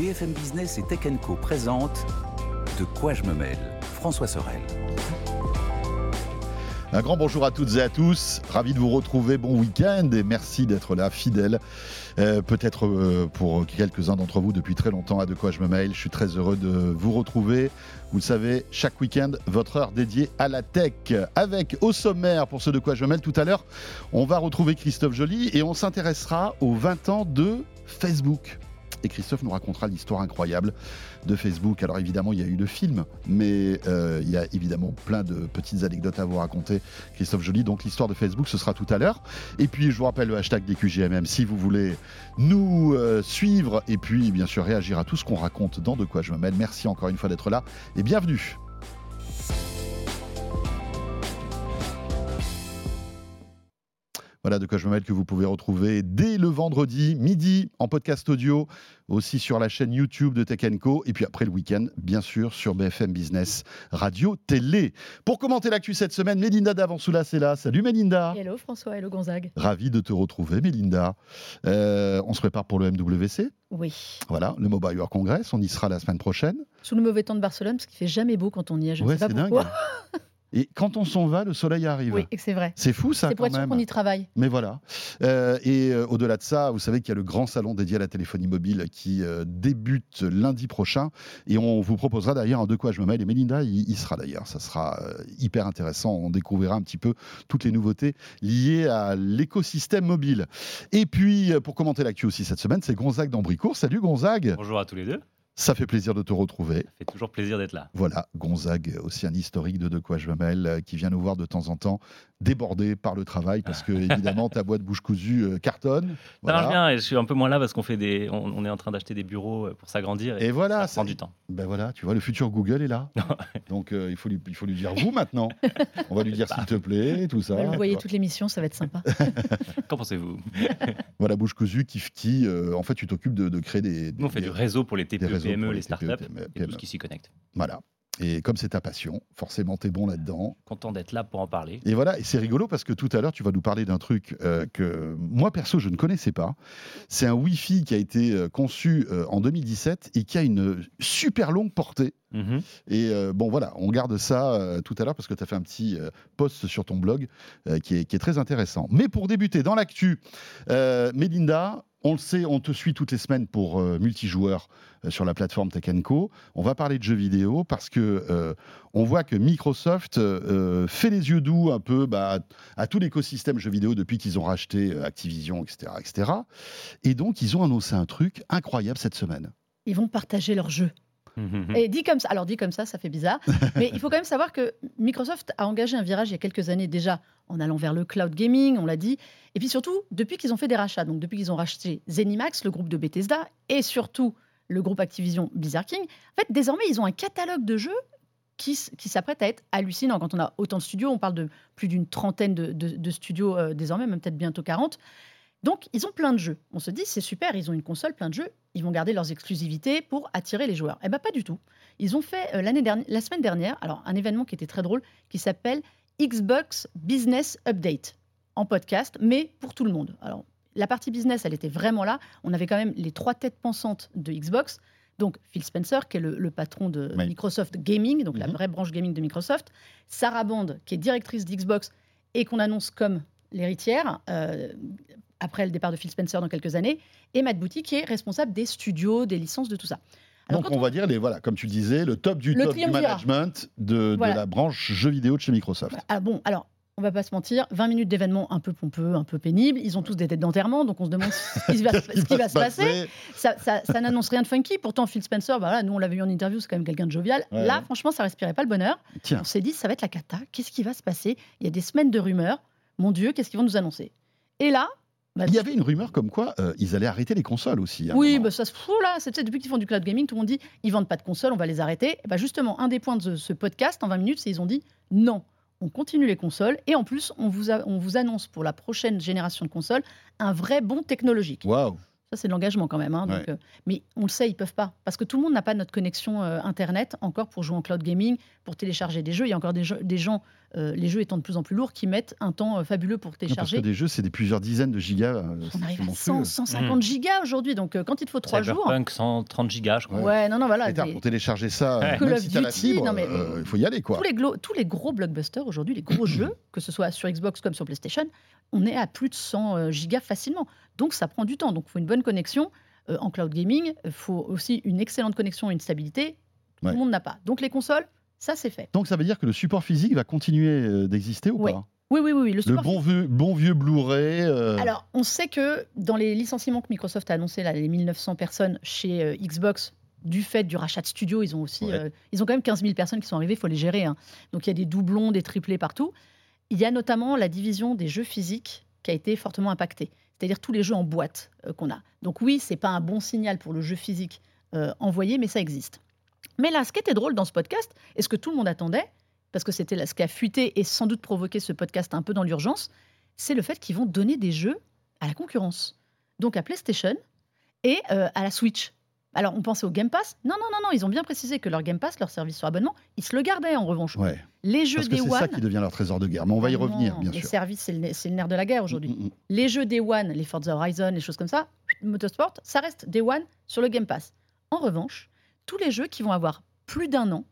BFM Business et Tech Co présente De quoi je me mêle François Sorel. Un grand bonjour à toutes et à tous. Ravi de vous retrouver. Bon week-end et merci d'être là, fidèle. Euh, peut-être euh, pour quelques-uns d'entre vous depuis très longtemps à De quoi je me mail. Je suis très heureux de vous retrouver. Vous le savez, chaque week-end, votre heure dédiée à la tech. Avec au sommaire, pour ce De quoi je me mêle tout à l'heure, on va retrouver Christophe Joly et on s'intéressera aux 20 ans de Facebook et Christophe nous racontera l'histoire incroyable de Facebook. Alors évidemment, il y a eu le film, mais euh, il y a évidemment plein de petites anecdotes à vous raconter, Christophe Joly. Donc l'histoire de Facebook, ce sera tout à l'heure. Et puis je vous rappelle le hashtag des QGMM si vous voulez nous euh, suivre et puis bien sûr réagir à tout ce qu'on raconte dans De quoi je me mêle. Merci encore une fois d'être là et bienvenue. Voilà de quoi je me mêle que vous pouvez retrouver dès le vendredi midi en podcast audio, aussi sur la chaîne YouTube de Tech Co, et puis après le week-end, bien sûr, sur BFM Business Radio Télé. Pour commenter l'actu cette semaine, Mélinda Davansoula, c'est là. Salut Mélinda. Hello François, hello Gonzague. Ravi de te retrouver, Mélinda. Euh, on se prépare pour le MWC Oui. Voilà, le Mobile World Congress, on y sera la semaine prochaine. Sous le mauvais temps de Barcelone, parce qu'il fait jamais beau quand on y est. Je ouais, sais pas pourquoi. Dingue. Et quand on s'en va, le soleil arrive. Oui, c'est vrai. C'est fou ça. C'est pour être sûr qu'on y travaille. Mais voilà. Euh, et euh, au-delà de ça, vous savez qu'il y a le grand salon dédié à la téléphonie mobile qui euh, débute lundi prochain. Et on vous proposera d'ailleurs un de quoi je me mêle. Et Melinda, il, il sera d'ailleurs. Ça sera hyper intéressant. On découvrira un petit peu toutes les nouveautés liées à l'écosystème mobile. Et puis, pour commenter l'actu aussi cette semaine, c'est Gonzague d'Ambricourt. Salut Gonzague. Bonjour à tous les deux. Ça fait plaisir de te retrouver. Ça fait toujours plaisir d'être là. Voilà, Gonzague, aussi un historique de De quoi je me mêle, qui vient nous voir de temps en temps, débordé par le travail, parce que évidemment ta boîte bouche cousue euh, cartonne. Ça Voilà. marche bien et je suis un peu moins là parce qu'on fait des, on, on est en train d'acheter des bureaux euh, pour s'agrandir et, Et voilà, ça prend du temps. Ben voilà, tu vois, le futur Google est là. Donc euh, il, faut lui, il faut lui dire vous maintenant. On va lui dire s'il te plaît, tout ça. Vous voyez toute l'émission, ça va être sympa. Qu'en pensez-vous? Voilà, bouche cousue, qui, qui euh, en fait, tu t'occupes de, de créer des. Nous on fait des- du réseau pour les des TPE, PME, les startups et tout ce qui s'y connecte. Voilà. Et comme c'est ta passion, forcément, t'es bon là-dedans. Content d'être là pour en parler. Et voilà, et c'est rigolo parce que tout à l'heure, tu vas nous parler d'un truc euh, que moi, perso, je ne connaissais pas. C'est un Wi-Fi qui a été euh, conçu euh, en 2017 et qui a une super longue portée. Mhm. Et euh, bon, voilà, on garde ça euh, tout à l'heure parce que tu as fait un petit euh, post sur ton blog euh, qui, est, qui est très intéressant. Mais pour débuter, dans l'actu, euh, Mélinda, on le sait, on te suit toutes les semaines pour euh, multijoueur euh, sur la plateforme Tech Co. On va parler de jeux vidéo parce que euh, on voit que Microsoft euh, fait les yeux doux un peu bah, à tout l'écosystème jeux vidéo depuis qu'ils ont racheté euh, Activision, etc., etc. Et donc, ils ont annoncé un truc incroyable cette semaine. Ils vont partager leurs jeux. Mhm. Et dit comme ça, alors dit comme ça, ça fait bizarre. mais il faut quand même savoir que Microsoft a engagé un virage il y a quelques années déjà en allant vers le cloud gaming, on l'a dit. Et puis surtout, depuis qu'ils ont fait des rachats, donc depuis qu'ils ont racheté Zenimax, le groupe de Bethesda, et surtout le groupe Activision Blizzard King, en fait, désormais, ils ont un catalogue de jeux qui, qui s'apprête à être hallucinant. Quand on a autant de studios, on parle de plus d'une trentaine de, de- de studios euh, désormais, même peut-être bientôt 40. Donc, ils ont plein de jeux. On se dit, c'est super, ils ont une console, plein de jeux, ils vont garder leurs exclusivités pour attirer les joueurs. Eh bien, pas du tout. Ils ont fait euh, l'année dernière, la semaine dernière, alors un événement qui était très drôle, qui s'appelle Xbox Business Update en podcast, mais pour tout le monde. Alors, la partie business, elle était vraiment là. On avait quand même les trois têtes pensantes de Xbox. Donc, Phil Spencer, qui est le, le patron de Oui. Microsoft Gaming, donc la Mhm. vraie branche gaming de Microsoft. Sarah Bond, qui est directrice d'Xbox et qu'on annonce comme l'héritière, euh, après le départ de Phil Spencer dans quelques années. Et Matt Booty, qui est responsable des studios, des licences, de tout ça. Alors, Donc on va dire, les, voilà, comme tu disais, le top du Le top du management de, la branche jeux vidéo de chez Microsoft. Ah bon, alors, on va pas se mentir, 20 minutes d'événements un peu pompeux, un peu pénibles. Ils ont tous des têtes d'enterrement, donc on se demande ce qui va, ce qui va se passer. Ça, ça- ça n'annonce rien de funky. Pourtant, Phil Spencer, bah voilà, nous on l'avait vu en interview, c'est quand même quelqu'un de jovial. Ouais, Là, ouais. franchement, ça respirait pas le bonheur. Tiens. On s'est dit, ça va être la cata. Qu'est-ce qui va se passer? Il y a des semaines de rumeurs. Mon Dieu, qu'est-ce qu'ils vont nous annoncer? Et là, bah, Il y avait une rumeur comme quoi euh, ils allaient arrêter les consoles aussi. oui, bah, ça se fout là. C'est depuis qu'ils font du cloud gaming, tout le monde dit ils vendent pas de consoles, on va les arrêter. Et bah, justement, un des points de ce- ce podcast en 20 minutes, c'est ils ont dit non, on continue les consoles et en plus, on vous, a- on vous annonce pour la prochaine génération de consoles un vrai bond technologique. Waouh. Ça, c'est de l'engagement quand même. hein, donc, Ouais. euh, mais on le sait, ils peuvent pas. Parce que tout le monde n'a pas notre connexion euh, Internet encore pour jouer en cloud gaming, pour télécharger des jeux. Il y a encore des, jeux- des gens, euh, les jeux étant de plus en plus lourds, qui mettent un temps euh, fabuleux pour Non, Parce que télécharger. des jeux, c'est des plusieurs dizaines de gigas. euh, On arrive à monstrueux. 100, 150 gigas aujourd'hui. Donc, euh, quand il te faut trois jours. Cyberpunk 130 gigas, je crois. Ouais, non, non, voilà. Des- pour télécharger ça, Ouais. même si t'as la fibre, euh, il faut y aller quoi. tous les, glo- tous les gros blockbusters aujourd'hui, les gros jeux, que ce soit sur Xbox comme sur PlayStation, on est à plus de 100 euh, gigas facilement. Donc ça prend du temps. Donc il faut une bonne connexion. Euh, en cloud gaming, il faut aussi une excellente connexion et une stabilité. Tout Ouais. le monde n'a pas. Donc les consoles, ça c'est fait. Donc ça veut dire que le support physique va continuer euh, d'exister ou pas Oui, oui, oui. oui, le bon vieux, bon vieux Blu-ray. euh, Alors, on sait que dans les licenciements que Microsoft a annoncé, là, les 1900 personnes chez euh, Xbox, du fait du rachat de studios, ils ont aussi, Ouais. euh, ils ont quand même 15 000 personnes qui sont arrivées, il faut les gérer. hein. Donc, il y a des doublons, des triplés partout. Il y a notamment la division des jeux physiques qui a été fortement impactée, c'est-à-dire tous les jeux en boîte euh, qu'on a. Donc oui, c'est pas un bon signal pour le jeu physique euh, envoyé, mais ça existe. Mais là, ce qui était drôle dans ce podcast, et ce que tout le monde attendait, parce que c'était ce qui a fuité et sans doute provoqué ce podcast un peu dans l'urgence, c'est le fait qu'ils vont donner des jeux à la concurrence. Donc à PlayStation et euh, à la Switch. Alors on pensait au Game Pass. Non, non, non, non, ils ont bien précisé que leur Game Pass, leur service sur abonnement, ils se le gardaient en revanche. ouais. Les jeux Parce que Day c'est One. ça qui devient leur trésor de guerre. Mais on va y Ah non, revenir, bien les sûr. services, c'est le, ne- c'est le nerf de la guerre aujourd'hui. Mm, mm, mm. Les jeux Day One, les Forza Horizon, les choses comme ça, Motorsport, ça reste Day One sur le Game Pass. En revanche, tous les jeux qui vont avoir plus d'un an,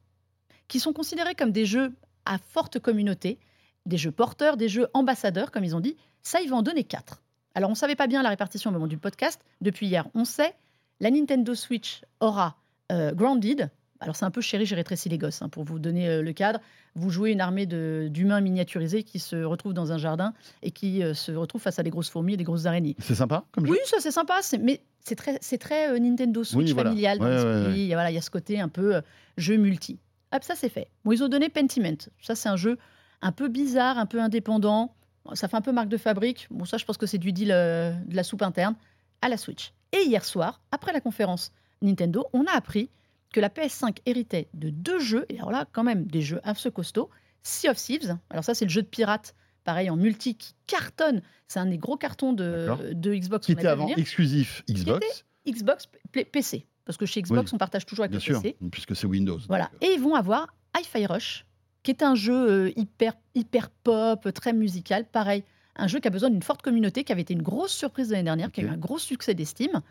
qui sont considérés comme des jeux à forte communauté, des jeux porteurs, des jeux ambassadeurs, comme ils ont dit, ça, ils vont en donner quatre. Alors, on ne savait pas bien la répartition au moment du podcast. Depuis hier, on sait. La Nintendo Switch aura euh, Grounded. Alors, c'est un peu chéri, j'ai rétréci les gosses, hein, pour vous donner euh, le cadre. Vous jouez une armée de- d'humains miniaturisés qui se retrouvent dans un jardin et qui euh, se retrouvent face à des grosses fourmis et des grosses araignées. C'est sympa comme jeu? Oui, ça c'est sympa, mais c'est très, Nintendo Switch Oui, voilà. familial dans Ouais, ouais, ouais. Et Voilà, il y a ce côté un peu jeu multi. Hop, ça c'est fait. Bon, ils ont donné Pentiment. Ça c'est un jeu un peu bizarre, un peu indépendant. Ça fait un peu marque de fabrique. Bon, ça je pense que c'est du deal de la soupe interne à la Switch. Et hier soir, après la conférence Nintendo, on a appris que la PS5 héritait de deux jeux, et alors là quand même des jeux assez costauds. Sea of Thieves, alors ça c'est le jeu de pirate, pareil en multi qui cartonne. C'est un des gros cartons de, Xbox. Qui était avant exclusif Xbox, Xbox, PC. Parce que chez Xbox, Oui. on partage toujours avec bien le sûr, PC. puisque c'est Windows. Voilà. donc, euh, Et ils vont avoir Hi-Fi Rush, qui est un jeu euh, hyper, hyper pop, très musical. Pareil, un jeu qui a besoin d'une forte communauté, qui avait été une grosse surprise l'année dernière, qui a eu un gros succès d'estime,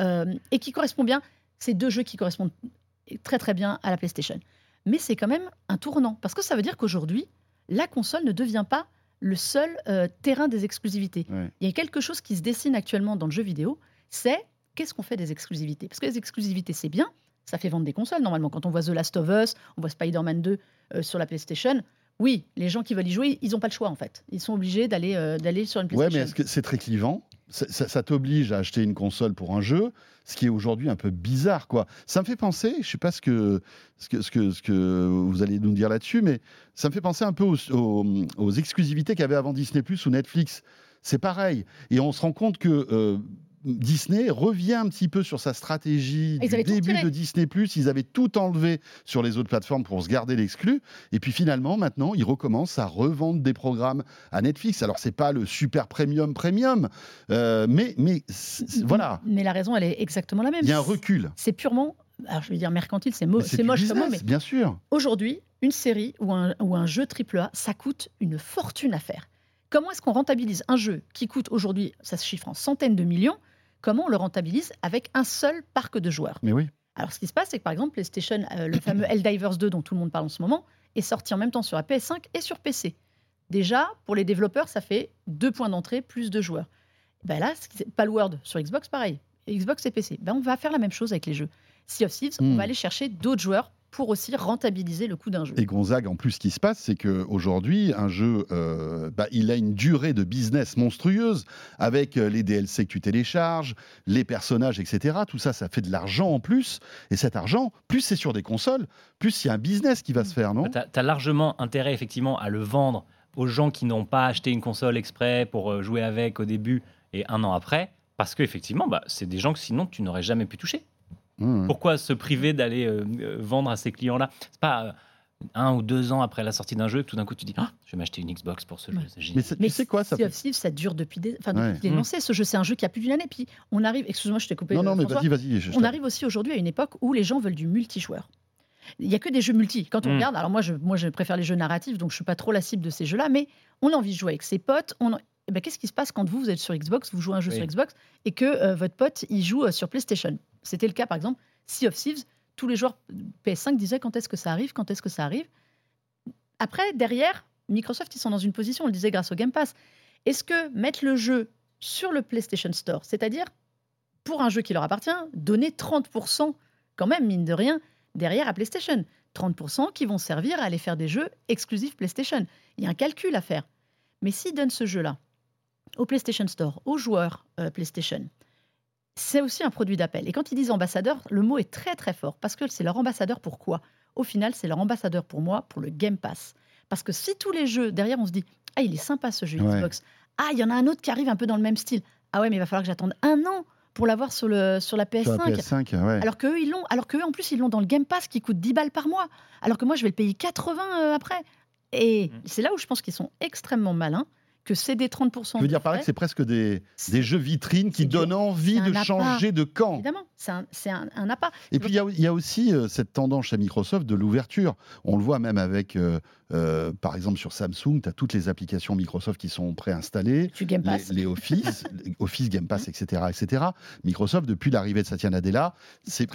euh, et qui correspond bien. C'est deux jeux qui correspondent très très bien à la PlayStation. Mais c'est quand même un tournant, parce que ça veut dire qu'aujourd'hui, la console ne devient pas le seul euh, terrain des exclusivités. Ouais. Il y a quelque chose qui se dessine actuellement dans le jeu vidéo, c'est qu'est-ce qu'on fait des exclusivités? Parce que les exclusivités, c'est bien, ça fait vendre des consoles normalement. Quand on voit The Last of Us, on voit Spider-Man 2 euh, sur la PlayStation, oui, les gens qui veulent y jouer, ils n'ont pas le choix en fait. Ils sont obligés d'aller euh, d'aller sur une Ouais, PlayStation. mais est-ce que c'est très clivant? Ça, ça- ça t'oblige à acheter une console pour un jeu, ce qui est aujourd'hui un peu bizarre, quoi. Ça me fait penser, je sais pas ce que, ce que, ce que, ce que vous allez nous dire là-dessus, mais ça me fait penser un peu aux, aux- aux exclusivités qu'il y avait avant Disney Plus ou Netflix. C'est pareil. Et on se rend compte que euh, Disney revient un petit peu sur sa stratégie Ils du début de Disney Plus. Ils avaient tout enlevé sur les autres plateformes pour se garder l'exclu. Et puis finalement, maintenant, ils recommencent à revendre des programmes à Netflix. Alors, c'est pas le super premium premium, euh, mais, mais voilà, Mais la raison, elle est exactement la même. il y a un recul. C'est purement, alors je vais dire mercantile, c'est mo- moche mot, business, mais bien sûr. aujourd'hui, une série ou un, ou un jeu AAA, ça coûte une fortune à faire. Comment est-ce qu'on rentabilise un jeu qui coûte aujourd'hui, ça se chiffre en centaines de millions, comment on le rentabilise avec un seul parc de joueurs Mais oui. Alors ce qui se passe, c'est que par exemple, PlayStation, euh, le fameux Helldivers 2 dont tout le monde parle en ce moment, est sorti en même temps sur la PS5 et sur PC. Déjà, pour les développeurs, ça fait deux points d'entrée, plus de joueurs. Ben là, ce qui- Palworld sur Xbox, pareil. Xbox et PC. Ben on va faire la même chose avec les jeux. Sea of Thieves, on Hmm. va aller chercher d'autres joueurs pour aussi rentabiliser le coût d'un jeu. Et Gonzague, en plus, ce qui se passe, c'est qu'aujourd'hui, un jeu, euh, bah, il a une durée de business monstrueuse avec euh, les DLC que tu télécharges, les personnages, etc. Tout ça, ça fait de l'argent en plus. Et cet argent, plus c'est sur des consoles, plus il y a un business qui va se faire, non? Tu as, largement intérêt effectivement à le vendre aux gens qui n'ont pas acheté une console exprès pour euh, jouer avec au début et un an après, parce qu'effectivement, bah, c'est des gens que sinon tu n'aurais jamais pu toucher. Mmh. Pourquoi se priver d'aller euh, euh, vendre à ces clients-là? C'est pas euh, un ou deux ans après la sortie d'un jeu, tout d'un coup tu dis ah, je vais m'acheter une Xbox pour ce jeu. Ouais. c'est génial. Mais c'est- Mais tu sais quoi ça Sea fait... of Thieves, ça dure depuis des... enfin, depuis Ouais. qu'il est Mm. lancé. Ce jeu, c'est un jeu qui a plus d'une année. Puis on arrive, excuse-moi, je t'ai coupé. Non, non, mais vas-y, vas-y. je- On arrive aussi aujourd'hui à une époque où les gens veulent du multijoueur. Il n'y a que des jeux multi. Quand on regarde, alors moi je, moi je préfère les jeux narratifs, donc je suis pas trop la cible de ces jeux-là, mais on a envie de jouer avec ses potes. On en- Eh ben, Qu'est-ce qui se passe quand vous, vous êtes sur Xbox, vous jouez à un jeu Oui. sur Xbox, et que euh, votre pote, il joue euh, sur PlayStation? C'était le cas, par exemple, Sea of Thieves. Tous les joueurs PS5 disaient quand est-ce que ça arrive, quand est-ce que ça arrive. Après, derrière, Microsoft, ils sont dans une position, on le disait grâce au Game Pass. Est-ce que mettre le jeu sur le PlayStation Store, c'est-à-dire pour un jeu qui leur appartient, donner 30% quand même, mine de rien, derrière à PlayStation? 30% qui vont servir à aller faire des jeux exclusifs PlayStation. Il y a un calcul à faire. Mais s'ils donnent ce jeu-là au PlayStation Store, aux joueurs euh, PlayStation, c'est aussi un produit d'appel. Et quand ils disent ambassadeur, le mot est très très fort parce que c'est leur ambassadeur pour quoi? Au final, c'est leur ambassadeur pour moi, pour le Game Pass. Parce que si tous les jeux, derrière, on se dit Ah, il est sympa ce jeu Ouais. Xbox. Ah, il y en a un autre qui arrive un peu dans le même style. Ah ouais, mais il va falloir que j'attende un an pour l'avoir sur, le, sur la PS5. Sur la PS5, ouais. Alors qu'eux, ils l'ont. Alors qu'eux, en plus, ils l'ont dans le Game Pass qui coûte 10 balles par mois. Alors que moi, je vais le payer 80 euh, après. Et Mm. c'est là où je pense qu'ils sont extrêmement malins, que céder 30%. Je veux dire de par là frais, que c'est presque des, c'est- des jeux vitrines qui c'est donnent envie C'est de changer de camp. Évidemment, c'est un, c'est un, un appât. Et puis il y a- il y, a aussi euh, cette tendance chez Microsoft de l'ouverture. On le voit même avec, euh, euh, par exemple sur Samsung, tu as toutes les applications Microsoft qui sont préinstallées. Tu Game Pass. Les, les Office, les Office, Game Pass, etc., etc. Microsoft, depuis l'arrivée de Satya Nadella, c'est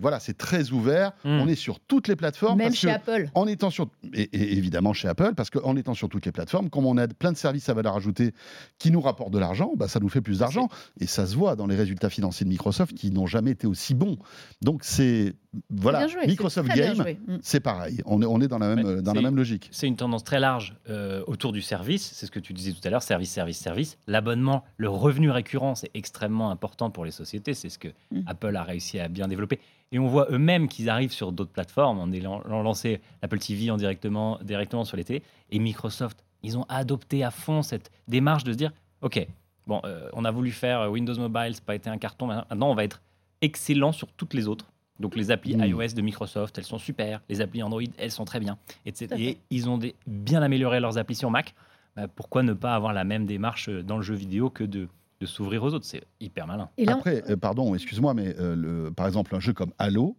voilà, c'est très ouvert. Mm. On est sur toutes les plateformes. Même parce chez que Apple. en étant sur et, et évidemment chez Apple parce qu'en étant sur toutes les plateformes comme on a plein de services à valeur ajoutée qui nous rapportent de l'argent bah, ça nous fait plus d'argent et ça se voit dans les résultats financiers de Microsoft qui n'ont jamais été aussi bons donc c'est voilà joué, Microsoft Game. Mm. c'est pareil on est, on est dans la même Ouais, dans la même logique C'est une tendance très large euh, autour du service, c'est ce que tu disais tout à l'heure, service, service, service. L'abonnement, le revenu récurrent, c'est extrêmement important pour les sociétés, c'est ce que Mm. Apple a réussi à bien développer. Et on voit eux-mêmêmes qu'ils arrivent sur d'autres plateformes, en ayant en lancé Apple TV en directement, directement sur les télés. Et Microsoft, ils ont adopté à fond cette démarche de se dire, OK, bon, euh, on a voulu faire Windows Mobile, ça n'a pas été un carton, maintenant on va être excellent sur toutes les autres. Donc les applis Mm. iOS de Microsoft, elles sont super. Les applis Android, elles sont très bien. etc. Et ils ont des- bien amélioré leurs applis sur Mac. Bah, pourquoi ne pas avoir la même démarche euh, dans le jeu vidéo que de, de s'ouvrir aux autres? C'est hyper malin. Et là, après euh, pardon excuse-moi mais euh, le, par exemple un jeu comme Halo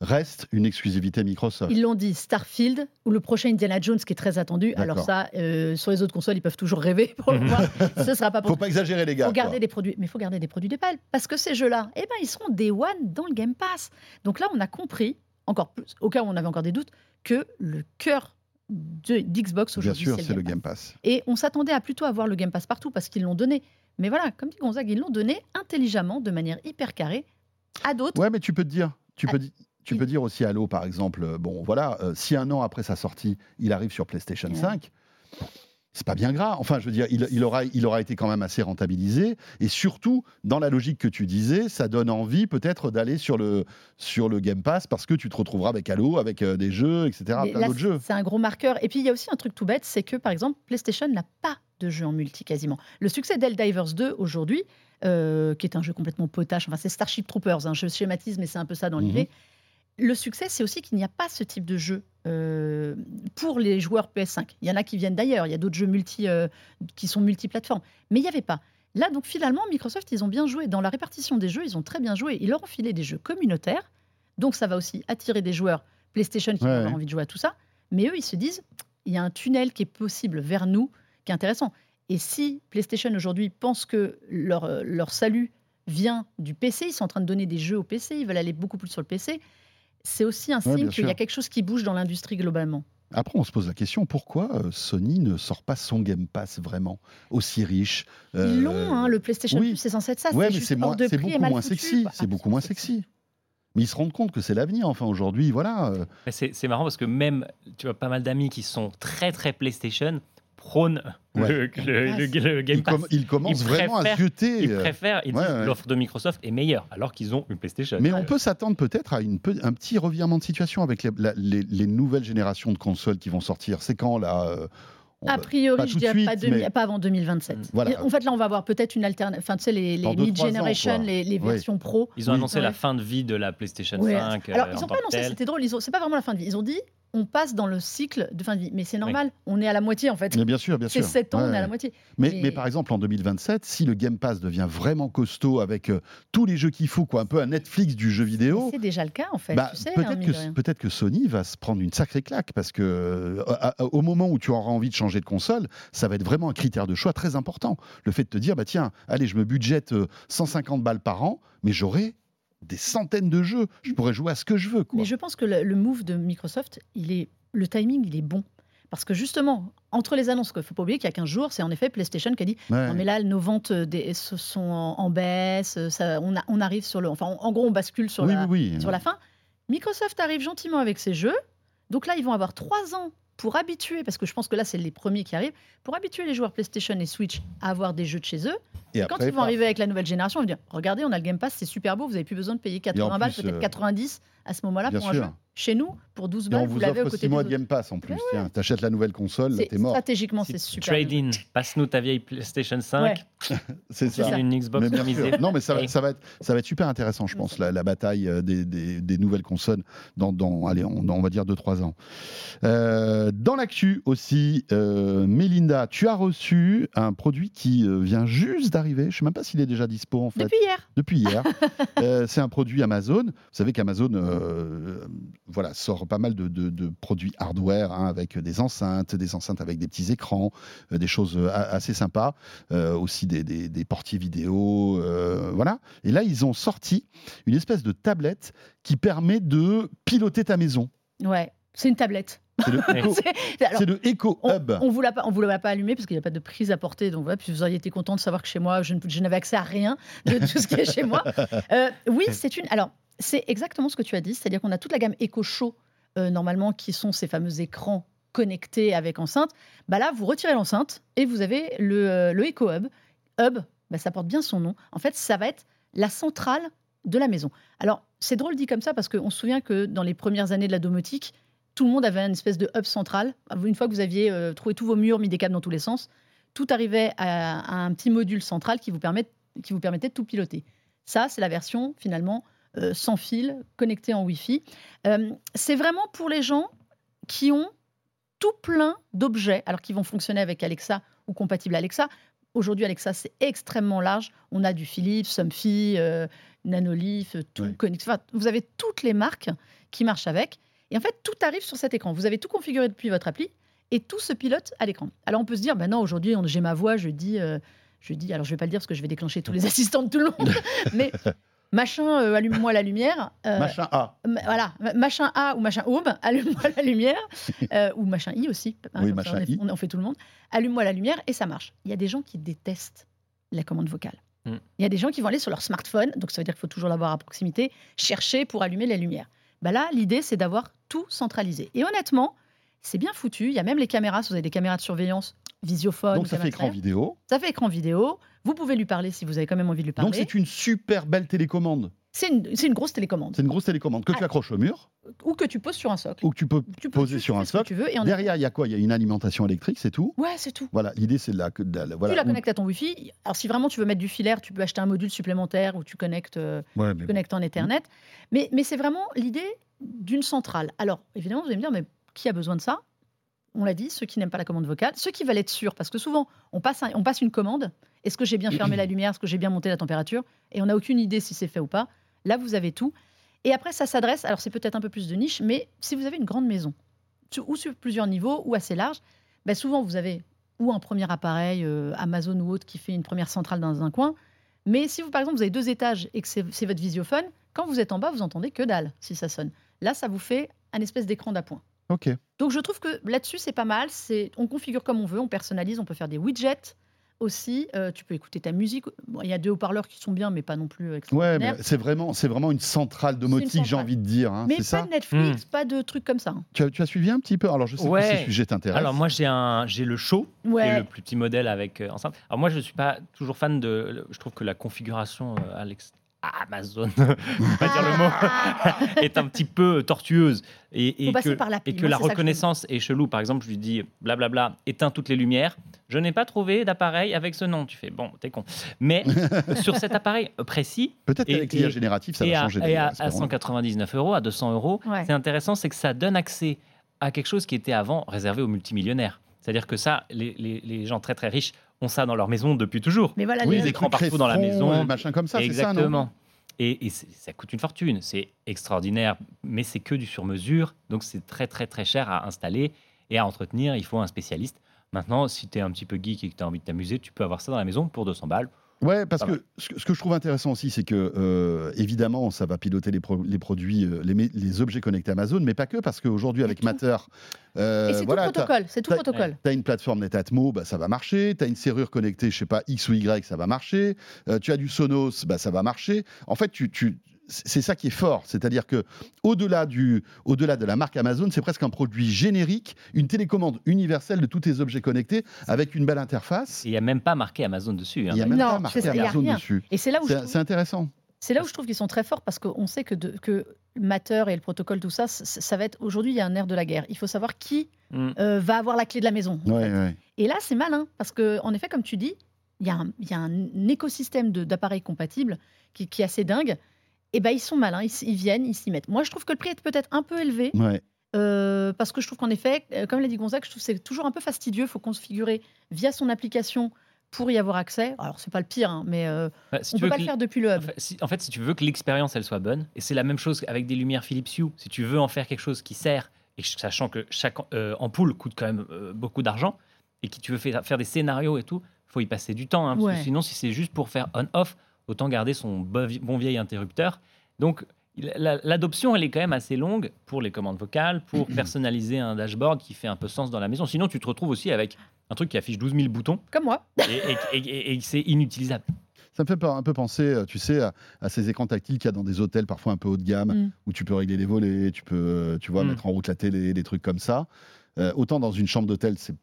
reste une exclusivité Microsoft Ils l'ont dit, Starfield ou le prochain Indiana Jones qui est très attendu. Alors ça, euh, sur les autres consoles, ils peuvent toujours rêver pour le voir. Ce sera pas pour faut pas exagérer les gars faut garder quoi. des produits, mais il faut garder des produits d'Apple parce que ces jeux-là, eh ben, ils seront day one dans le Game Pass. Donc là, on a compris, encore plus, au cas où on avait encore des doutes, que le cœur de- d'Xbox bien aujourd'hui, sûr c'est le Game Pass Pass. Et on s'attendait à plutôt avoir le Game Pass partout parce qu'ils l'ont donné. Mais voilà, comme dit Gonzague, ils l'ont donné intelligemment, de manière hyper carrée, à d'autres. Ouais, mais tu peux te dire, tu Ah, peux, tu il- peux dire aussi Halo, par exemple. euh, Bon, voilà, euh, si un an après sa sortie, il arrive sur PlayStation Ouais. 5, c'est pas bien grave. Enfin, je veux dire, il, il aura, il aura été quand même assez rentabilisé. Et surtout, dans la logique que tu disais, ça donne envie peut-être d'aller sur le, sur le Game Pass parce que tu te retrouveras avec Halo, avec euh, des jeux, etc., Mais plein là, d'autres jeux. C'est un gros marqueur. Et puis, il y a aussi un truc tout bête, c'est que, par exemple, PlayStation n'a pas de jeu en multi quasiment. Le succès d'Helldivers 2 aujourd'hui, euh, qui est un jeu complètement potache, enfin c'est Starship Troopers, hein, je schématise, mais c'est un peu ça dans Mhm. l'idée. Le succès, c'est aussi qu'il n'y a pas ce type de jeu euh, pour les joueurs PS5. Il y en a qui viennent d'ailleurs, il y a d'autres jeux multi, euh, qui sont multiplateformes, mais il n'y avait pas. Là, donc finalement, Microsoft, ils ont bien joué. Dans la répartition des jeux, ils ont très bien joué. Ils leur ont filé des jeux communautaires, donc ça va aussi attirer des joueurs PlayStation qui Ouais, vont avoir ouais. envie de jouer à tout ça. Mais eux, ils se disent, il y a un tunnel qui est possible vers nous, qui est intéressant. Et si PlayStation aujourd'hui pense que leur, euh, leur salut vient du PC, ils sont en train de donner des jeux au PC, ils veulent aller beaucoup plus sur le PC, c'est aussi un signe qu'il y a quelque chose qui bouge dans l'industrie globalement. Après, on se pose la question pourquoi euh, Sony ne sort pas son Game Pass vraiment aussi riche Ils euh, l'ont, hein, le PlayStation oui. Plus, c'est censé être ça. Ouais, c'est moins- de prix beaucoup moins foutu, sexy. C'est Ah, beaucoup moins sexy. Mais ils se rendent compte que c'est l'avenir. Enfin, aujourd'hui, voilà. euh, Mais C'est c'est marrant parce que même, tu vois, pas mal d'amis qui sont très très PlayStation prônent Ouais. le, le- le- le Game ils, Pass. com- ils commencent Ils vraiment à zioter. Ils euh, préfèrent, ils ouais, disent ouais. l'offre de Microsoft est meilleure alors qu'ils ont une PlayStation. Mais on peut s'attendre peut-être à une, un petit revirement de situation avec les, la- les- les nouvelles générations de consoles qui vont sortir. C'est quand là euh, on A priori, pas je dirais pas, suite, demi- mais- pas avant 2027. Voilà. Et En fait, là, on va avoir peut-être une alternative. Enfin, tu sais, les, mid-generation, les, Oui. versions pro. Ils ont annoncé la fin de vie de la PlayStation Ouais. 5. Alors, euh, ils n'ont pas annoncé, c'était drôle, ont- c'est pas vraiment la fin de vie. Ils ont dit on passe dans le cycle de fin de vie. Mais c'est normal, on est à la moitié en fait. Mais bien sûr, bien C'est sûr. 7 ans, Ouais, on est à la moitié. Mais, Mais- mais par exemple, en 2027, si le Game Pass devient vraiment costaud avec euh, tous les jeux qu'il faut, quoi, un peu un Netflix du jeu vidéo, C'est déjà le cas en fait. bah, tu sais, hein, peut-être que, rien. peut que Sony va se prendre une sacrée claque parce que euh, à- au moment où tu auras envie de changer de console, ça va être vraiment un critère de choix très important. Le fait de te dire, bah tiens, allez, je me budgète euh, 150 balles par an, mais j'aurai des centaines de jeux. Je pourrais jouer à ce que je veux. Quoi. Mais je pense que le, le move de Microsoft, il est, le timing, il est bon. Parce que justement, entre les annonces, il ne faut pas oublier qu'il y a 15 jours, c'est en effet PlayStation qui a dit Ouais. Non, mais là, nos ventes euh, des, sont en, baisse, euh, ça, on, a- on arrive sur le. Enfin, en, en gros, on bascule sur, oui, la, oui, oui. sur la fin. Microsoft arrive gentiment avec ses jeux. Donc là, ils vont avoir trois ans pour habituer, parce que je pense que là, c'est les premiers qui arrivent, pour habituer les joueurs PlayStation et Switch à avoir des jeux de chez eux. Et Quand après, ils vont arriver avec la nouvelle génération, ils vont dire Regardez, on a le Game Pass, c'est super beau, vous n'avez plus besoin de payer 80 balles, peut-être euh, 90 à ce moment-là un jeu. Chez nous, pour 12 Et on balles, vous vous l'avez offre côté 6 des mois de. Game Pass en plus. Tiens, t'achètes la nouvelle console, t'es mort. Stratégiquement, c'est super. Trade in, passe-nous ta vieille PlayStation 5, C'est C'est ça. une Xbox Mais bien. Non, mais ça va, Et- ça, va être, ça va être super intéressant, je pense, la, la bataille euh, des, des- des nouvelles consoles dans, dans allez, on, on va dire 2-3 ans. Euh, dans l'actu aussi, euh, Mélinda, tu as reçu un produit qui vient juste d'arriver. Je ne sais même pas s'il est déjà dispo en fait. Depuis hier. Depuis hier. Euh, c'est un produit Amazon. Vous savez qu'Amazon euh, voilà, sort pas mal de, de- de produits hardware hein, avec des enceintes, des enceintes avec des petits écrans, euh, des choses euh, a- assez sympas, euh, aussi des, des- des portiers vidéo. euh, voilà. Et là, ils ont sorti une espèce de tablette qui permet de piloter ta maison. Ouais, c'est une tablette. C'est le le Echo on, Hub. on vous l'a pas, on vous l'a pas allumé parce qu'il n'y a pas de prise à porter. Donc voilà, puis vous auriez été content de savoir que chez moi, je, ne- je n'avais accès à rien de tout ce qui est chez moi. Euh, oui, c'est une. Alors, c'est exactement ce que tu as dit, c'est-à-dire qu'on a toute la gamme Echo Show euh, normalement qui sont ces fameux écrans connectés avec enceinte. Bah là, vous retirez l'enceinte et vous avez le, euh, le Echo Hub. Hub, bah, ça porte bien son nom. En fait, ça va être la centrale de la maison. Alors, c'est drôle dit comme ça parce qu'on se souvient que dans les premières années de la domotique, tout le monde avait une espèce de hub central. Une fois que vous aviez euh, trouvé tous vos murs, mis des câbles dans tous les sens, tout arrivait à, un petit module central qui vous permettait de tout piloter. Ça, c'est la version finalement euh, sans fil, connectée en Wi-Fi. Euh, c'est vraiment pour les gens qui ont tout plein d'objets, alors qu'ils vont fonctionner avec Alexa ou compatible Alexa. Aujourd'hui, Alexa, c'est extrêmement large. On a du Philips, Somfy, euh, Nanolith, tout. Oui. Connect- enfin, vous avez toutes les marques qui marchent avec. Et en fait, tout arrive sur cet écran. Vous avez tout configuré depuis votre appli et tout se pilote à l'écran. Alors on peut se dire, ben non, aujourd'hui, j'ai ma voix, je dis, euh, je dis, alors je vais pas le dire parce que je vais déclencher tous les assistants de tout le monde, mais machin, euh, allume-moi la lumière. euh, Machin A. Voilà, ma- machin A ou machin Home, allume-moi la lumière, euh, ou machin I aussi. hein, Oui, ça, machin on, est- I. on en fait tout le monde. Allume-moi la lumière et ça marche. Il y a des gens qui détestent la commande vocale. Mm. Il y a des gens qui vont aller sur leur smartphone, donc ça veut dire qu'il faut toujours l'avoir à proximité, chercher pour allumer la lumière. Bah là, l'idée, c'est d'avoir tout centralisé. Et honnêtement, c'est bien foutu. Il y a même les caméras, si vous avez des caméras de surveillance, visiophone, Donc ça fait écran vidéo. Ça fait écran vidéo. Vous pouvez lui parler si vous avez quand même envie de lui Donc parler. c'est une super belle télécommande. C'est une, grosse télécommande. C'est une grosse télécommande que tu Ah. accroches au mur Ou que tu poses sur un socle. ou que tu peux Tu peux poser tu sur un socle. tu veux et Derrière, il y a quoi? Il y a une alimentation électrique, c'est tout? Ouais, c'est tout. Voilà, l'idée c'est de la, de la- voilà. tu la Ou- connectes à ton Wi-Fi. Alors, si vraiment tu veux mettre du filaire, tu peux acheter un module supplémentaire où tu connectes, euh, Ouais, tu connectes en Ethernet. Mais, mais c'est vraiment l'idée d'une centrale. Alors, évidemment, vous allez me dire, mais qui a besoin de ça On l'a dit, ceux qui n'aiment pas la commande vocale, ceux qui veulent être sûrs, parce que souvent, on passe, un- on passe une commande. Est-ce que j'ai bien fermé la lumière Est-ce que j'ai bien monté la température Et on n'a aucune idée si c'est fait ou pas. Là, vous avez tout. Et après, ça s'adresse, alors c'est peut-être un peu plus de niche, mais si vous avez une grande maison, ou sur plusieurs niveaux, ou assez large, ben souvent vous avez ou un premier appareil, euh, Amazon ou autre, qui fait une première centrale dans un coin. Mais si vous, par exemple, vous avez deux étages et que c'est c'est votre visiophone, quand vous êtes en bas, vous entendez que dalle si ça sonne. Là, ça vous fait un espèce d'écran d'appoint. Ok. Donc je trouve que là-dessus, c'est pas mal. C'est, on configure comme on veut, on personnalise, on peut faire des widgets aussi. Euh, tu peux écouter ta musique. Bon, Il y a deux haut-parleurs qui sont bien, mais pas non plus euh, Ouais, c'est vraiment, c'est vraiment une centrale domotique, j'ai envie de dire. hein, mais ça pas de Netflix, Hmm. pas de trucs comme ça. hein. tu as, tu as suivi un petit peu? Alors je sais que Ouais. ce sujet t'intéresse. Alors moi j'ai un j'ai le show Ouais. le plus petit modèle avec euh, enceinte. Alors moi je suis pas toujours fan de je trouve que la configuration euh, Alex Amazon, je vais pas dire le mot, est un petit peu tortueuse et, et que, par l'appli. et que Moi, la que reconnaissance est chelou. Par exemple, je lui dis blablabla, éteins toutes les lumières. Je n'ai pas trouvé d'appareil avec ce nom. Tu fais bon, t'es con. Mais sur cet appareil précis, Peut-être et- qu'avec l'IA et- générative, ça et va à, changer. et d'ailleurs, à- à espérons. 199 euros, à 200 euros, Ouais. c'est intéressant, c'est que ça donne accès à quelque chose qui était avant réservé aux multimillionnaires. C'est-à-dire que ça, les, les- les gens très très riches ont ça dans leur maison depuis toujours. Mais voilà, Oui, les- les écrans partout dans la maison. machin comme ça, c'est ça, non Exactement. et et c'est- ça coûte une fortune. C'est extraordinaire, mais c'est que du sur-mesure. Donc c'est très très très cher à installer et à entretenir. Il faut un spécialiste. Maintenant, si tu es un petit peu geek et que tu as envie de t'amuser, tu peux avoir ça dans la maison pour 200 balles. Ouais, parce que ce, que ce que je trouve intéressant aussi, c'est que euh, évidemment, ça va piloter les, pro- les produits, euh, les, objets connectés Amazon, mais pas que, parce qu'aujourd'hui avec tout. Matter, euh, Et c'est voilà, tout t'as- protocole, c'est tout t'as- protocole. Tu as une plateforme Netatmo, bah, ça va marcher. Tu as une serrure connectée, je sais pas, X ou Y, ça va marcher. Euh, tu as du Sonos, bah, ça va marcher. En fait, tu, tu- c'est ça qui est fort. C'est-à-dire que au-delà du, au-delà de la marque Amazon, c'est presque un produit générique, une télécommande universelle de tous tes objets connectés avec une belle interface. Et il n'y a même pas marqué Amazon dessus. Il hein. n'y a même Non, pas marqué c'est ça, il y a Amazon dessus. Et c'est là où je C'est trouve- c'est intéressant. C'est là où je trouve qu'ils sont très forts parce qu'on sait que, de- que Matter et le protocole, tout ça, c- ça va être. Aujourd'hui, il y a un air de la guerre. Il faut savoir qui Mm. euh, va avoir la clé de la maison. en Ouais, fait. ouais. Et là, c'est malin parce que, en effet, comme tu dis, il y a un, il y a un écosystème de- d'appareils compatibles qui, qui est assez dingue. Et ben, ils sont malins, ils, viennent, ils s'y mettent. Moi, je trouve que le prix est peut-être un peu élevé Ouais. euh, parce que je trouve qu'en effet, euh, comme l'a dit Gonzague, je trouve que c'est toujours un peu fastidieux. Il faut configurer via son application pour y avoir accès. Alors, c'est pas le pire, hein, mais euh, Bah, si on tu peut pas le faire depuis le En hub. fait, si, en fait, si tu veux que l'expérience elle soit bonne, et c'est la même chose avec des lumières Philips Hue, si tu veux en faire quelque chose qui sert, et sachant que chaque euh, ampoule coûte quand même euh, beaucoup d'argent, et que tu veux faire, faire des scénarios et tout, faut y passer du temps. hein, parce que sinon, si c'est juste pour faire on-off, autant garder son bon, vi- bon vieil interrupteur. Donc, l'adoption, elle est quand même assez longue pour les commandes vocales, pour personnaliser un dashboard qui fait un peu sens dans la maison. Sinon, tu te retrouves aussi avec un truc qui affiche 12 000 boutons Comme moi. et, et- et- et c'est inutilisable. Ça me fait un peu penser, euh, tu sais, à, à ces écrans tactiles qu'il y a dans des hôtels parfois un peu haut de gamme, Mm. où tu peux régler les volets, tu peux, euh, tu vois, Mm. mettre en route la télé, des trucs comme ça. Euh, autant dans une chambre d'hôtel, c'est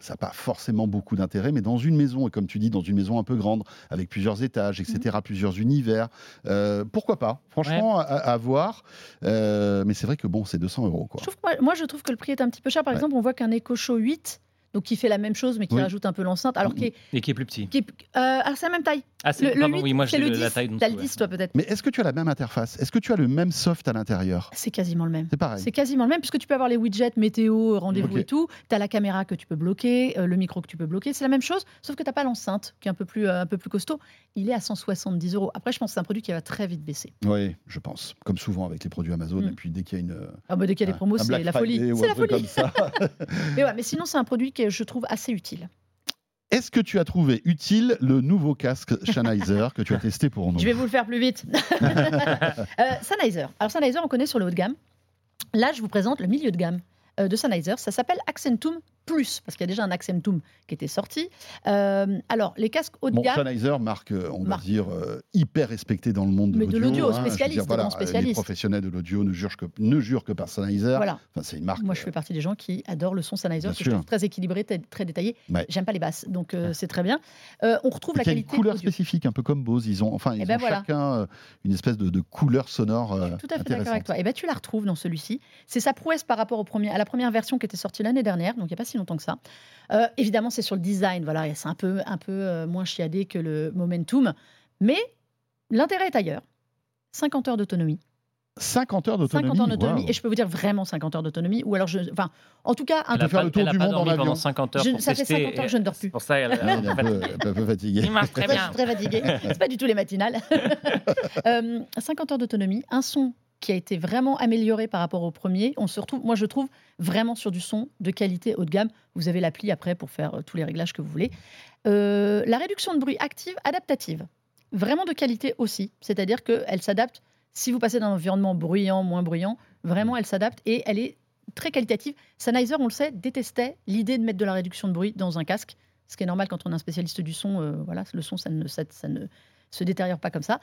ça n'a pas forcément beaucoup d'intérêt, mais dans une maison, et comme tu dis, dans une maison un peu grande, avec plusieurs étages, etc., plusieurs univers, euh, pourquoi pas? Franchement, à, à voir. Euh, mais c'est vrai que bon, c'est 200 euros. Quoi. Je trouve que moi, moi, je trouve que le prix est un petit peu cher. Par Ouais. exemple, on voit qu'un Echo Show 8, donc qui fait la même chose, mais qui Oui. rajoute un peu l'enceinte, alors qui est, Et qui est plus petit. qui est- euh, alors c'est la même taille. Ah, c'est Le, le pardon, 8, oui, moi j'ai le le- 10. la taille. T'as tu- le ouais. 10, toi, peut-être. Mais est-ce que tu as la même interface? Est-ce que tu as le même soft à l'intérieur? C'est quasiment le même. C'est pareil. C'est quasiment le même, puisque tu peux avoir les widgets météo, rendez-vous et tout. Tu as la caméra que tu peux bloquer, euh, le micro que tu peux bloquer. C'est la même chose, sauf que tu n'as pas l'enceinte, qui est un peu, plus, euh, un peu plus costaud. Il est à 170 euros. Après, je pense que c'est un produit qui va très vite baisser. Oui, je pense. Comme souvent avec les produits Amazon. Mm. Et puis dès qu'il y a une. Ah bah, dès qu'il y a des promos, c'est la folie. C'est la folie. comme ça. Mais, ouais, mais sinon, c'est un produit que je trouve assez utile. Est-ce que tu as trouvé utile le nouveau casque Sennheiser que tu as testé pour nous Je vais vous le faire plus vite. euh, Sennheiser. Alors Sennheiser, on connaît sur le haut de gamme. Là, je vous présente le milieu de gamme euh, de Sennheiser. Ça s'appelle Accentum Plus, parce qu'il y a déjà un Accentum qui était sorti. Euh, alors, les casques haut de Bon, gamme... Sennheiser, marque, euh, on Marque. va dire, euh, hyper respectée dans le monde de Mais de l'audio. l'audio, hein. Dire, spécialiste, voilà, grand Les spécialiste. professionnels de l'audio ne jurent que, ne jurent que par Sennheiser. Voilà. Enfin, c'est une marque. Moi, je fais partie des gens qui adorent le son Sennheiser, Bien que je trouve très équilibré, très, très détaillé. Ouais. J'aime pas les basses, donc euh, c'est très bien. On retrouve la qui a une qualité couleur audio. spécifique, un peu comme Bose. Ils ont, enfin, ils Eh ben ont voilà. chacun une espèce de, de couleur sonore Tout à fait d'accord avec toi. Et ben tu la retrouves dans celui-ci. C'est sa prouesse par rapport au premier, à la première version qui était sortie l'année dernière, donc il n'y a pas si longtemps que ça. Euh, évidemment, c'est sur le design, voilà, c'est un peu, un peu euh, moins chiadé que le Momentum, mais l'intérêt est ailleurs. 50 heures d'autonomie. 50 heures d'autonomie. 50 heures d'autonomie. waouh. Et je peux vous dire vraiment 50 heures d'autonomie. Ou alors, je, enfin, en tout cas, un Elle a faire pas- le tour elle a du pas monde en avion. pendant 50 heures Je- pour ça fait tester, 50 heures que je ne dors c'est plus. pour ça elle, elle est un peu, un peu fatiguée. il marche très Je bien. suis très fatiguée. C'est pas du tout les matinales. Euh, 50 heures d'autonomie, un son qui a été vraiment amélioré par rapport au premier. On se retrouve, moi je trouve vraiment sur du son de qualité haut de gamme. Vous avez l'appli après pour faire euh, tous les réglages que vous voulez. Euh, la réduction de bruit active, adaptative, vraiment de qualité aussi. C'est-à-dire qu'elle s'adapte. Si vous passez dans un environnement bruyant, moins bruyant, vraiment elle s'adapte et elle est très qualitative. Sennheiser, on le sait, détestait l'idée de mettre de la réduction de bruit dans un casque, ce qui est normal quand on est un spécialiste du son. euh, voilà, le son, ça ne se détériore pas comme ça.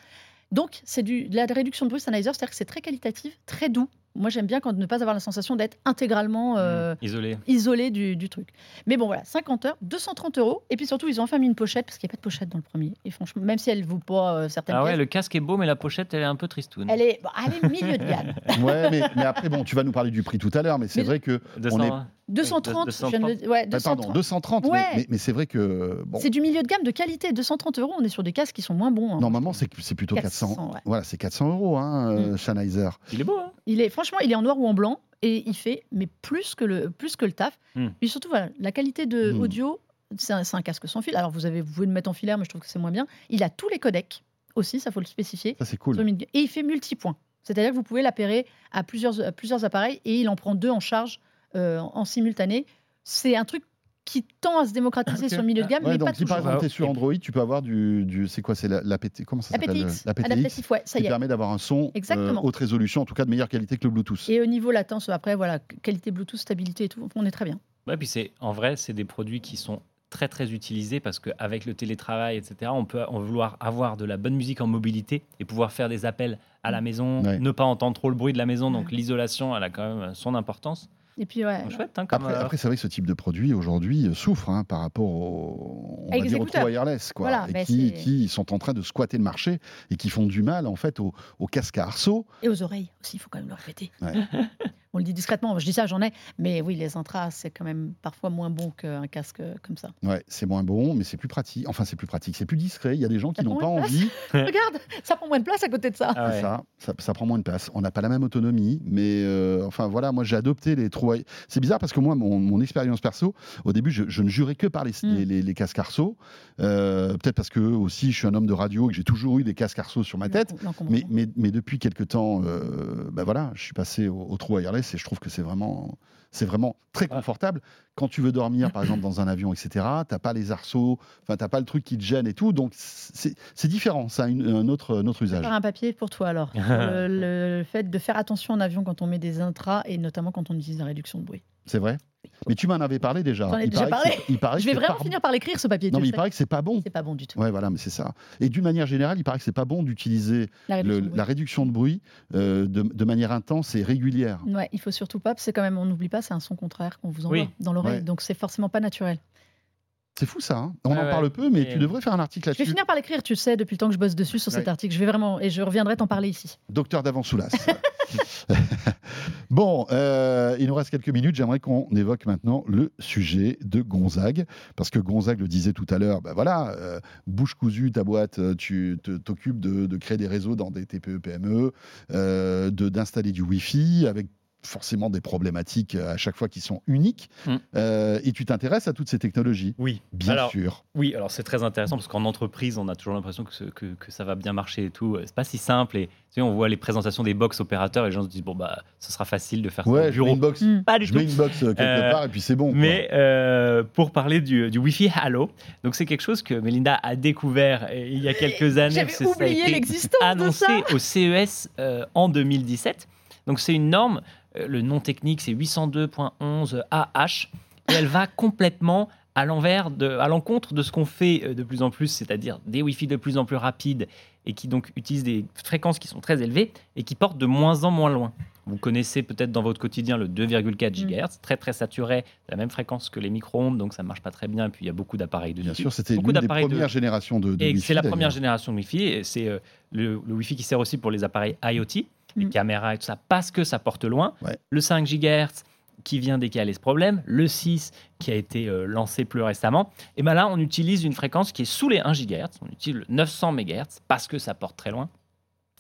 Donc, c'est de la réduction de bruit Sennheiser, c'est-à-dire que c'est très qualitatif, très doux. Moi, j'aime bien quand ne pas avoir la sensation d'être intégralement euh, Isolé. isolé du, du truc. Mais bon, voilà, 50 heures, 230 euros. Et puis surtout, ils ont enfin mis une pochette, parce qu'il n'y a pas de pochette dans le premier. Et franchement, même si elle ne vaut pas euh, certaines Ah ouais, pièces, le casque est beau, mais la pochette, elle est un peu tristoune. elle est, bon, elle est milieu de gamme. Ouais, mais, mais après, bon, tu vas nous parler du prix tout à l'heure, mais c'est vrai que. 200, on est- hein. 230, je viens de le- ouais, Ah, Pardon, 230. 230, mais- Ouais. mais, mais c'est vrai que. Bon, C'est du milieu de gamme de qualité. 230 euros, on est sur des casques qui sont moins bons. hein. normalement, c'est c'est plutôt 400. 400, ouais. Voilà, c'est 400 euros, hein, euh, Sennheiser. Il est beau, hein Il est, franchement, il est en noir ou en blanc et il fait mais plus que le, plus que le taf. Puis surtout, voilà, la qualité de Hmm. audio, c'est un, casque sans fil. Alors vous, avez, vous pouvez le mettre en filaire, mais je trouve que c'est moins bien. Il a tous les codecs aussi, ça faut le spécifier. Ça, c'est cool. Et il fait multipoint. C'est-à-dire que vous pouvez l'appairer à plusieurs, à plusieurs appareils et il en prend deux en charge euh, en simultané. C'est un truc qui tend à se démocratiser sur le milieu de gamme, Ouais, mais donc pas si par toujours. exemple tu es sur Android, tu peux avoir du, du c'est quoi c'est la, la PT comment ça s'appelle APTX, La PTX ouais, ça qui y est. permet d'avoir un son euh, haute résolution, en tout cas de meilleure qualité que le Bluetooth. Et au niveau latence, après, voilà, qualité Bluetooth, stabilité et tout, on est très bien. Ouais, puis c'est en vrai, c'est des produits qui sont très très utilisés parce qu'avec le télétravail, etc., on peut en vouloir avoir de la bonne musique en mobilité et pouvoir faire des appels à la maison, Ouais. ne pas entendre trop le bruit de la maison. Donc Ouais. l'isolation, elle a quand même son importance. Et puis, ouais. Chouette, hein, comme, Après, euh, après, c'est vrai que ce type de produit aujourd'hui euh, souffre hein, par rapport au, on va dire, aux wireless, quoi, Voilà, et qui, c'est- qui sont en train de squatter le marché et qui font du mal en fait aux, aux casques à arceaux. Et aux oreilles aussi, il faut quand même le répéter. Ouais. on le dit discrètement, je dis ça, j'en ai. Mais oui, les intras, c'est quand même parfois moins bon qu'un casque comme ça. Ouais, c'est moins bon, mais c'est plus pratique. Enfin, c'est plus pratique, c'est plus discret. Il y a des gens qui n'ont pas envie. Regarde, ça prend moins de place à côté de ça. ah ouais. Ça, ça, ça prend moins de place. On n'a pas la même autonomie, mais euh, enfin voilà, moi j'ai adopté les wi- C'est bizarre parce que moi, mon, mon expérience perso, au début, je, je ne jurais que par les, Mm. les, les- les casques arceaux. Euh, Peut-être parce que aussi, je suis un homme de radio et que j'ai toujours eu des casques arceaux sur ma tête. Mais, mais, mais depuis quelques temps, euh, ben voilà, je suis passé au, au wireless et je trouve que c'est vraiment, c'est vraiment très confortable. Quand tu veux dormir, par exemple, dans un avion, etc., t'as pas les arceaux, enfin, t'as pas le truc qui te gêne et tout. Donc, c'est différent, ça a une- un autre, un autre usage. Faire un papier pour toi alors. Le, le fait de faire attention en avion quand on met des intras et notamment quand on utilise la réduction de bruit. C'est vrai? Mais tu m'en avais parlé déjà. J'en ai Il déjà paraît que parlé. c'est- Il paraît Je vais vraiment finir par l'écrire ce papier. Non, mais il sais. paraît que c'est pas bon. C'est pas bon du tout. Ouais, voilà, mais c'est ça. Et d'une manière générale, il paraît que c'est pas bon d'utiliser La réduction de bruit. la réduction de bruit euh, de, de manière intense et régulière. Ouais, il faut surtout pas, parce que quand même, on n'oublie pas, c'est un son contraire qu'on vous envoie Oui. dans l'oreille, Ouais. donc c'est forcément pas naturel. C'est fou ça. hein On Ouais, en ouais. parle peu, mais Et- tu devrais faire un article Je vais là-dessus. finir par l'écrire, tu le sais, depuis le temps que je bosse dessus sur cet article. Je vais vraiment, et je reviendrai t'en parler ici. Docteur d'Avansoulas. bon, euh, il nous reste quelques minutes. J'aimerais qu'on évoque maintenant le sujet de Gonzague. Parce que Gonzague le disait tout à l'heure, ben voilà, euh, bouche cousue, ta boîte, euh, tu t'occupes de, de créer des réseaux dans des TPE, PME, euh, de- d'installer du Wi-Fi avec forcément des problématiques euh, à chaque fois qui sont uniques. Mm. Euh, et tu t'intéresses à toutes ces technologies? Oui, Bien alors, sûr. Oui, alors c'est très intéressant parce qu'en entreprise, on a toujours l'impression que, que, que ça va bien marcher et tout. C'est pas si simple. Et tu sais, on voit les présentations des box opérateurs et les gens se disent bon bah, ce sera facile de faire ça Ouais, au je mets bureau. une box, Hmm. Pas du je tout. mets une box euh, quelque Euh, part et puis c'est bon. quoi. Mais euh, pour parler du, du Wi-Fi Halo, donc c'est quelque chose que Melinda a découvert il y a quelques années. J'avais oublié l'existence de annoncé ça. au CES euh, en 2017. Donc c'est une norme, le nom technique c'est 802.11 AH, et elle va complètement à l'envers, de, à l'encontre de ce qu'on fait euh, de plus en plus, c'est-à-dire des Wi-Fi de plus en plus rapides et qui donc utilisent des fréquences qui sont très élevées et qui portent de moins en moins loin. Vous connaissez peut-être dans votre quotidien le 2,4 GHz, très très saturé, la même fréquence que les micro-ondes, donc ça marche pas très bien. Et puis il y a beaucoup d'appareils dessus. Bien sûr, c'était Beaucoup l'une des de- premières générations de, de Et Wi-Fi, c'est la première génération de Wi-Fi. et C'est euh, le, le Wi-Fi qui sert aussi pour les appareils IoT, les Mm. caméras et tout ça, parce que ça porte loin. Ouais. Le 5 GHz qui vient décaler ce problème. Le 6 qui a été euh, lancé plus récemment. Et bien là, on utilise une fréquence qui est sous les 1 GHz. On utilise le 900 MHz parce que ça porte très loin.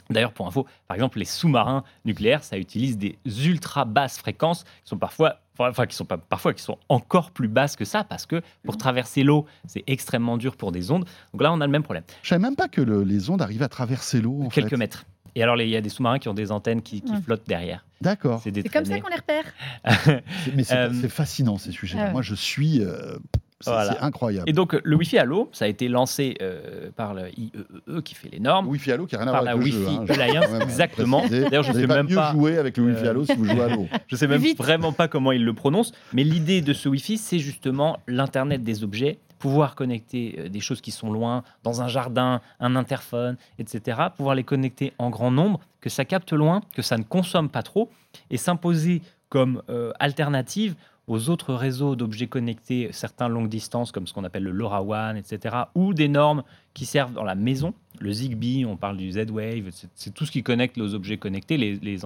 D'ailleurs, pour info, par exemple, les sous-marins nucléaires, ça utilise des ultra basses fréquences qui sont parfois, enfin, qui sont pas parfois, qui sont encore plus basses que ça parce que pour traverser l'eau, c'est extrêmement dur pour des ondes. Donc là, on a le même problème. Je savais même pas que le- les ondes arrivaient à traverser l'eau. en quelques fait. mètres. Et alors, il y a des sous-marins qui ont des antennes qui, qui Ouais. flottent derrière. D'accord. C'est comme ça qu'on les repère. C'est- Mais c'est Euh, c'est fascinant ces sujets-là. ah ouais. Moi, je suis. euh, c'est Voilà. incroyable. Et donc, le Wi-Fi Allo, ça a été lancé euh, par le IEEE qui fait les normes. Wi-Fi Allo qui n'a rien à voir la avec le jeu. Wi-Fi hein, Alliance, même exactement. D'ailleurs, je Vous sais pas même mieux pas- jouer avec le Wi-Fi Allo si vous jouez à l'eau. Je sais même Vite. vraiment pas comment ils le prononcent, mais l'idée de ce Wi-Fi, c'est justement l'Internet des objets, pouvoir connecter euh, des choses qui sont loin, dans un jardin, un interphone, etc., pouvoir les connecter en grand nombre, que ça capte loin, que ça ne consomme pas trop, et s'imposer comme euh, alternative aux autres réseaux d'objets connectés, certains longue distance, comme ce qu'on appelle le LoRaWAN, etc., ou des normes qui servent dans la maison. Le Zigbee, on parle du Z-Wave, c'est- tout ce qui connecte les objets connectés. Les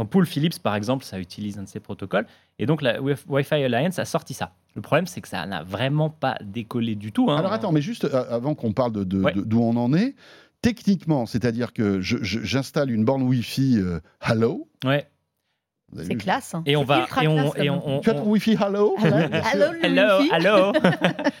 ampoules Philips, par exemple, ça utilise un de ces protocoles. Et donc, la Wi- Wi-Fi Alliance a sorti ça. Le problème, c'est que ça n'a vraiment pas décollé du tout. hein. Alors attends, mais juste euh, avant qu'on parle de, Ouais. d'où on en est, techniquement, c'est-à-dire que j'installe une borne Wi-Fi euh, Hello. Ouais. C'est classe. hein. Et on va et on classe, et comme on, on- Tu as ton Wi-Fi Hello Hello, hello, le Hello, hello.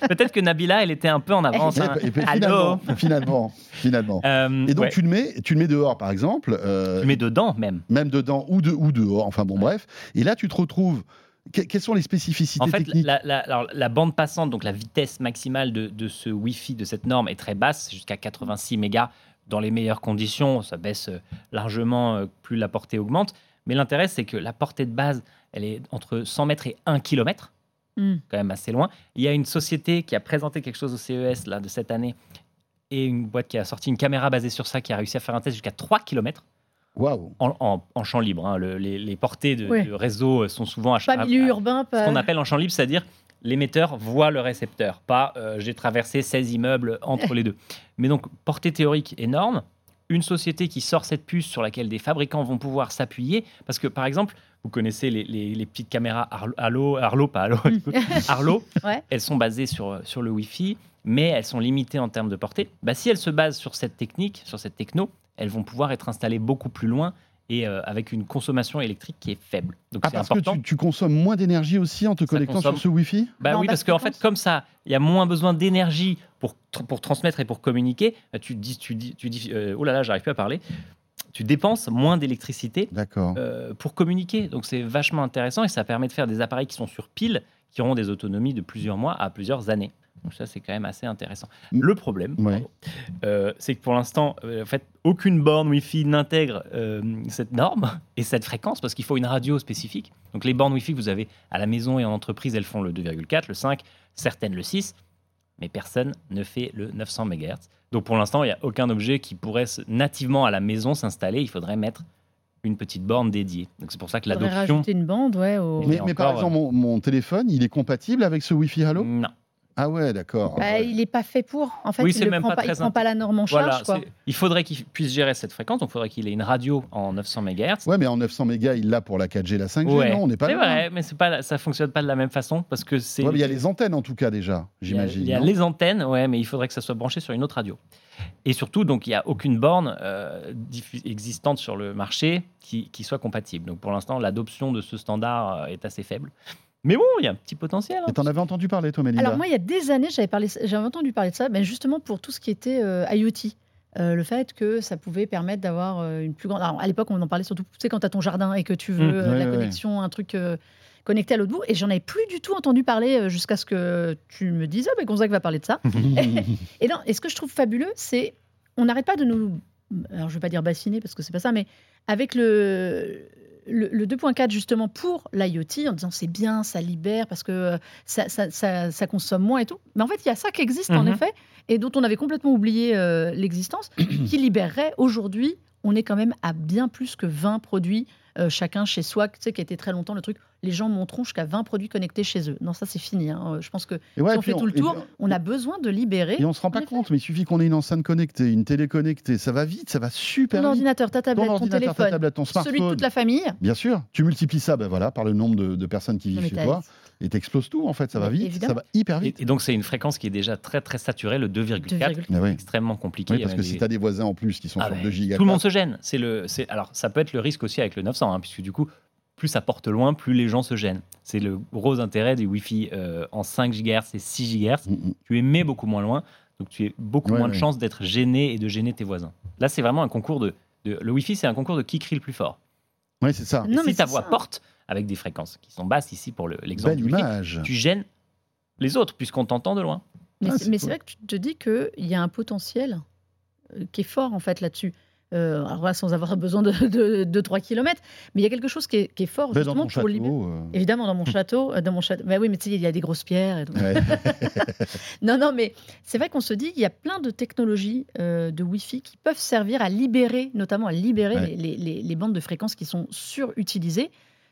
Peut-être que Nabila, elle était un peu en avance. Et- hein. et- et Allô. finalement, finalement, finalement. Euh, Et donc ouais. tu le mets, tu le mets dehors par exemple, euh, Tu mets dedans même. même dedans ou, de, ou dehors. Enfin bon, bref. Et là, tu te retrouves. que- quelles sont les spécificités En fait, techniques la, la- alors, la bande passante, donc la vitesse maximale de, de ce Wi-Fi, de cette norme, est très basse, jusqu'à 86 mégas. Dans les meilleures conditions, ça baisse euh, largement plus la portée augmente. Mais l'intérêt, c'est que la portée de base, elle est entre 100 mètres et 1 km, Hmm. quand même assez loin. Il y a une société qui a présenté quelque chose au CES là, de cette année et une boîte qui a sorti une caméra basée sur ça qui a réussi à faire un test jusqu'à 3 km Waouh en, en- en champ libre. hein. Le- les, les portées de, réseau sont souvent à Pas milieu à- urbain, ce pas. qu'on appelle en champ libre, c'est-à-dire l'émetteur voit le récepteur, pas euh, j'ai traversé 16 immeubles entre les deux. Mais donc, portée théorique énorme, une société qui sort cette puce sur laquelle des fabricants vont pouvoir s'appuyer, parce que par exemple, vous connaissez les, les- les petites caméras Arlo, Arlo, pas Arlo, coup, Arlo, Ouais. elles sont basées sur, sur le Wi-Fi, mais elles sont limitées en termes de portée. Bah, si elles se basent sur cette technique, sur cette techno, elles vont pouvoir être installées beaucoup plus loin et euh, avec une consommation électrique qui est faible. Donc Ah, c'est parce important. que tu, tu consommes moins d'énergie aussi en te Ça connectant consomme. sur ce Wi-Fi? Bah Non, oui, parce qu'en que fait, comme ça, il y a moins besoin d'énergie pour, tr- pour transmettre et pour communiquer. bah, Tu dis, tu dis, tu dis, euh, oh là là, j'arrive plus à parler. Tu dépenses moins d'électricité euh, pour communiquer. Donc c'est vachement intéressant et ça permet de faire des appareils qui sont sur pile, qui auront des autonomies de plusieurs mois à plusieurs années. Donc ça, c'est quand même assez intéressant. Mm. Le problème, Ouais. euh, c'est que pour l'instant, euh, en fait, aucune borne Wi-Fi n'intègre euh, cette norme et cette fréquence parce qu'il faut une radio spécifique. Donc les bornes Wi-Fi que vous avez à la maison et en entreprise, elles font le 2,4, le 5, certaines le 6, mais personne ne fait le 900 MHz. Donc pour l'instant, il n'y a aucun objet qui pourrait se- nativement à la maison s'installer. Il faudrait mettre une petite borne dédiée. Donc c'est pour ça que l'adoption... rajouter une bande, ouais. au- Mais, par exemple, mon, mon téléphone, il est compatible avec ce Wi-Fi Hello Non. Ah ouais, d'accord. Bah, Ouais. il n'est pas fait pour. En fait, Oui, il c'est ne même prend pas pas, il prend pas la norme en charge. Quoi. il faudrait qu'il puisse gérer cette fréquence, donc il faudrait qu'il ait une radio en 900 MHz. Ouais, mais en 900 mégas, il l'a pour la 4G, la 5G, Ouais. non On n'est pas C'est vrai, mais c'est pas, ça fonctionne pas de la même façon parce que c'est. Ouais, il y a les antennes en tout cas déjà, il y a- j'imagine. Il y a les antennes, ouais, mais il faudrait que ça soit branché sur une autre radio. Et surtout, donc, il n'y a aucune borne euh, existante sur le marché qui, qui soit compatible. Donc, pour l'instant, l'adoption de ce standard euh, est assez faible. Mais bon, il y a un petit potentiel. hein. Et t'en avais entendu parler, toi, Mélinda Alors moi, il y a des années, j'avais parlé, j'avais entendu parler de ça, ben justement pour tout ce qui était euh, IoT. Euh, le fait que ça pouvait permettre d'avoir euh, une plus grande. Alors, à l'époque, on en parlait surtout, tu sais, quand tu as ton jardin et que tu veux Mmh. euh, Ouais, la ouais, connexion, un truc euh, connecté à l'autre bout. Et j'en avais plus du tout entendu parler euh, jusqu'à ce que tu me dises, ah, ben Gonzague va parler de ça. Et, non, et ce que je trouve fabuleux, c'est on n'arrête pas de nous. Alors, je ne vais pas dire bassiner parce que c'est pas ça, mais avec le, le, le 2.4 justement pour l'IoT, en disant c'est bien, ça libère parce que euh, ça, ça, ça- ça consomme moins et tout. Mais en fait, il y a ça qui existe en Mhm. effet et dont on avait complètement oublié euh, l'existence, qui libérerait aujourd'hui. On est quand même à bien plus que 20 produits euh, chacun chez soi, tu sais, qui a été très longtemps le truc. Les gens monteront jusqu'à 20 produits connectés chez eux. Non, ça c'est fini. hein. Je pense que ouais, si on fait tout le tour, on a besoin de libérer. Et on se rend pas compte, mais il suffit qu'on ait une enceinte connectée, une télé connectée, ça va vite, ça va super Ton vite. ordinateur, ta Ton tablette, ton ordinateur, ta téléphone, tablette, ton celui de smartphone. toute la famille. Bien sûr, tu multiplies ça ben voilà, par le nombre de, de personnes qui vivent chez toi et t'exploses tout en fait, ça va Mais vite, évidemment. ça va hyper vite. et donc, c'est une fréquence qui est déjà très, très saturée, le 2,4. 2,4. Mais oui. Extrêmement compliqué. Oui, parce que si des- tu as des voisins en plus qui sont Ah sur ben, 2 gigas, Tout le monde se gêne. C'est le, c'est, alors, ça peut être le risque aussi avec le 900, hein, puisque du coup, plus ça porte loin, plus les gens se gênent. C'est le gros intérêt du Wi-Fi euh, en 5 GHz et 6 GHz. Mm, mm. Tu émets beaucoup moins loin, donc tu as beaucoup Ouais, moins de chances d'être gêné et de gêner tes voisins. Là, c'est vraiment un concours de, de- Le Wi-Fi, c'est un concours de qui crie le plus fort. Ouais, c'est ça. Et Non, mais si ta voix ça. porte avec des fréquences qui sont basses ici pour le- l'exemple Wi-Fi, image. tu gênes les autres puisqu'on t'entend de loin. Mais Ah, c'est cool. vrai que tu te dis qu'il y a un potentiel euh, qui est fort en fait là-dessus. Euh, alors là, sans avoir besoin de, de, de 3 km, mais il y a quelque chose qui est, qui est fort Ben, justement pour château. libérer. euh, Évidemment, dans mon château, euh, dans mon château. Bah oui, mais tu sais, il y a des grosses pierres. Et tout. ouais. Non, non, mais c'est vrai qu'on se dit qu'il y a plein de technologies euh, de Wi-Fi qui peuvent servir à libérer, notamment à libérer Ouais. les, les- les- les bandes de fréquences qui sont surutilisées.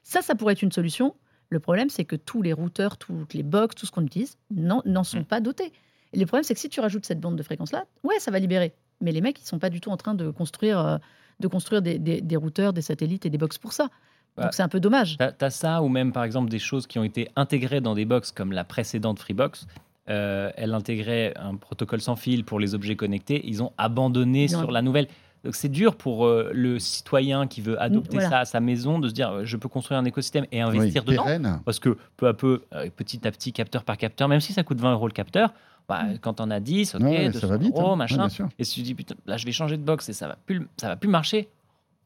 Ça, ça pourrait être une solution. Le problème, c'est que tous les routeurs, toutes les box, tout ce qu'on utilise, n'en sont Mm. pas dotés. Et le problème, c'est que si tu rajoutes cette bande de fréquences-là, ouais, ça va libérer. Mais les mecs, ils sont pas du tout en train de construire, euh, de construire des, des- des routeurs, des satellites et des box pour ça. Bah, Donc c'est un peu dommage. T'as as ça, ou même par exemple des choses qui ont été intégrées dans des box comme la précédente Freebox. euh, elle intégrait un protocole sans fil pour les objets connectés. Ils ont abandonné Ils ont- sur la nouvelle. Donc c'est dur pour euh, le citoyen qui veut adopter voilà. ça à sa maison de se dire euh, je peux construire un écosystème et investir Oui, dedans. pérenne. Parce que peu à peu, euh, petit à petit, capteur par capteur, même si ça coûte 20 euros le capteur, bah, Mm. quand on a 10, ok, Ouais, 200 ça va vite. euros, hein. Machin. et si tu dis putain, là je vais changer de box et ça va plus, ça va plus marcher.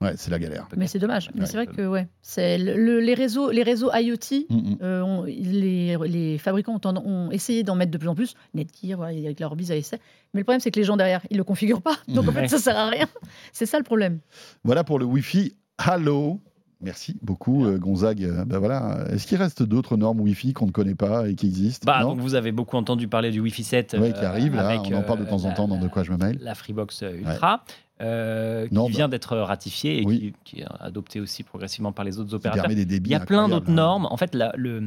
Ouais, c'est la galère. Mais c'est dommage. Mais Ouais. c'est vrai que ouais, c'est le- le- les réseaux, les réseaux IoT. Mm, mm. euh, ont- les, les fabricants ont, essayé d'en mettre de plus en plus. Netgear, voilà, avec leur bise à essai. Mais le problème, c'est que les gens derrière, ils le configurent pas. Donc en Ouais. fait, ça sert à rien. C'est ça le problème. Voilà pour le Wi-Fi. Hello. Merci beaucoup, euh, Gonzague. Euh, Ben voilà. Est-ce qu'il reste d'autres normes Wi-Fi qu'on ne connaît pas et qui existent? Bah, donc vous avez beaucoup entendu parler du Wi-Fi 7. Ouais, euh, qui arrive là. avec, On en parle de euh, temps en la- temps dans De quoi je me mêle. La Freebox Ultra, euh, qui Non, vient bah- d'être ratifiée et Oui. qui, qui est adoptée aussi progressivement par les autres opérateurs. des. Il y a plein d'autres hein. normes. En fait, le,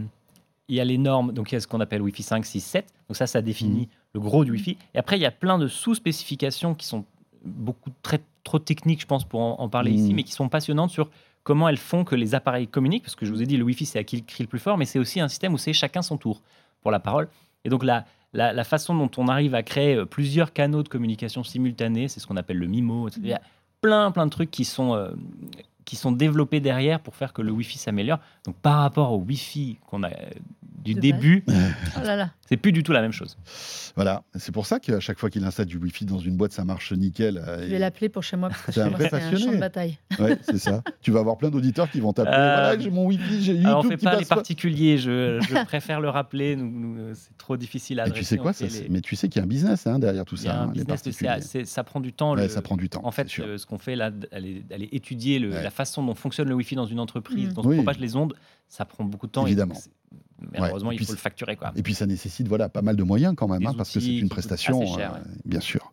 il y a les normes, donc il y a ce qu'on appelle Wi-Fi 5, 6, 7. Donc ça, ça définit Mhm. le gros du Wi-Fi. Et après, il y a plein de sous-spécifications qui sont beaucoup très trop techniques, je pense, pour en, en parler Mhm. ici, mais qui sont passionnantes sur comment elles font que les appareils communiquent. Parce que je vous ai dit, le Wi-Fi, c'est à qui le crie le plus fort, mais c'est aussi un système où c'est chacun son tour pour la parole. Et donc la, la, la façon dont on arrive à créer euh, plusieurs canaux de communication simultanés, c'est ce qu'on appelle le MIMO. etc. Il y a plein, plein de trucs qui sont, euh, qui sont développés derrière pour faire que le Wi-Fi s'améliore. Donc par rapport au Wi-Fi qu'on a euh, du De début, Oh là là. c'est plus du tout la même chose. Voilà. C'est pour ça qu'à chaque fois qu'il installe du Wi-Fi dans une boîte, ça marche nickel. euh, Je vais l'appeler pour chez moi. parce que C'est un vrai c'est un champ de bataille. Ouais, c'est ça. Tu vas avoir plein d'auditeurs qui vont t'appeler. Euh, Voilà, j'ai mon Wi-Fi, j'ai YouTube Alors on fait qui pas les particuliers, je, je préfère le rappeler, nous- nous, euh, c'est trop difficile à Mais adresser. tu sais quoi fait ça, les- Mais tu sais qu'il y a un business hein, derrière tout il y a ça. un hein, les particuliers. ça prend du temps. Ouais, le- ça prend du temps. En fait, euh, ce qu'on fait là, d'aller d'aller étudier le- Ouais. la façon dont fonctionne le Wi-Fi dans une entreprise, Mm. dont se Oui. propagent les ondes, ça prend beaucoup de temps. et Évidemment. Malheureusement, Et il puis faut le facturer. Quoi. Et puis ça nécessite voilà, pas mal de moyens quand même, hein, parce que c'est une prestation, cher, euh, bien sûr.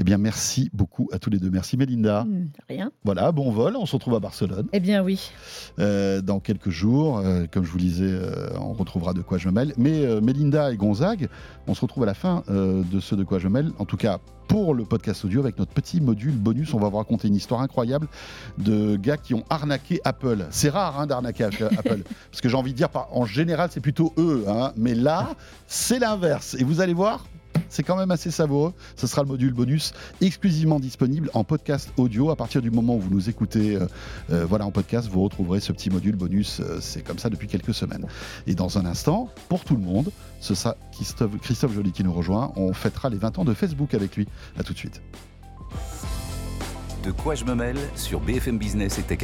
Eh bien, merci beaucoup à tous les deux. Merci Mélinda. Hmm, rien. Voilà, bon vol, on se retrouve à Barcelone Eh bien oui. euh, dans quelques jours. Euh, comme je vous le disais, euh, on retrouvera de quoi je me mêle. Mais Mélinda et Gonzague, on se retrouve à la fin de ce de quoi je me mêle. En tout cas, pour le podcast audio, avec notre petit module bonus, on va vous raconter une histoire incroyable de gars qui ont arnaqué Apple. C'est rare hein, d'arnaquer Apple, parce que j'ai envie de dire, en général, c'est plutôt eux. hein. mais là, c'est l'inverse. Et vous allez voir, c'est quand même assez savoureux. Ce sera le module bonus exclusivement disponible en podcast audio. À partir du moment où vous nous écoutez euh, euh, voilà, en podcast, vous retrouverez ce petit module bonus. Euh, c'est comme ça depuis quelques semaines. Et dans un instant, pour tout le monde, ce sera Christophe, Joly qui nous rejoint. On fêtera les 20 ans de Facebook avec lui. À tout de suite. De quoi je me mêle sur BFM Business et Tech.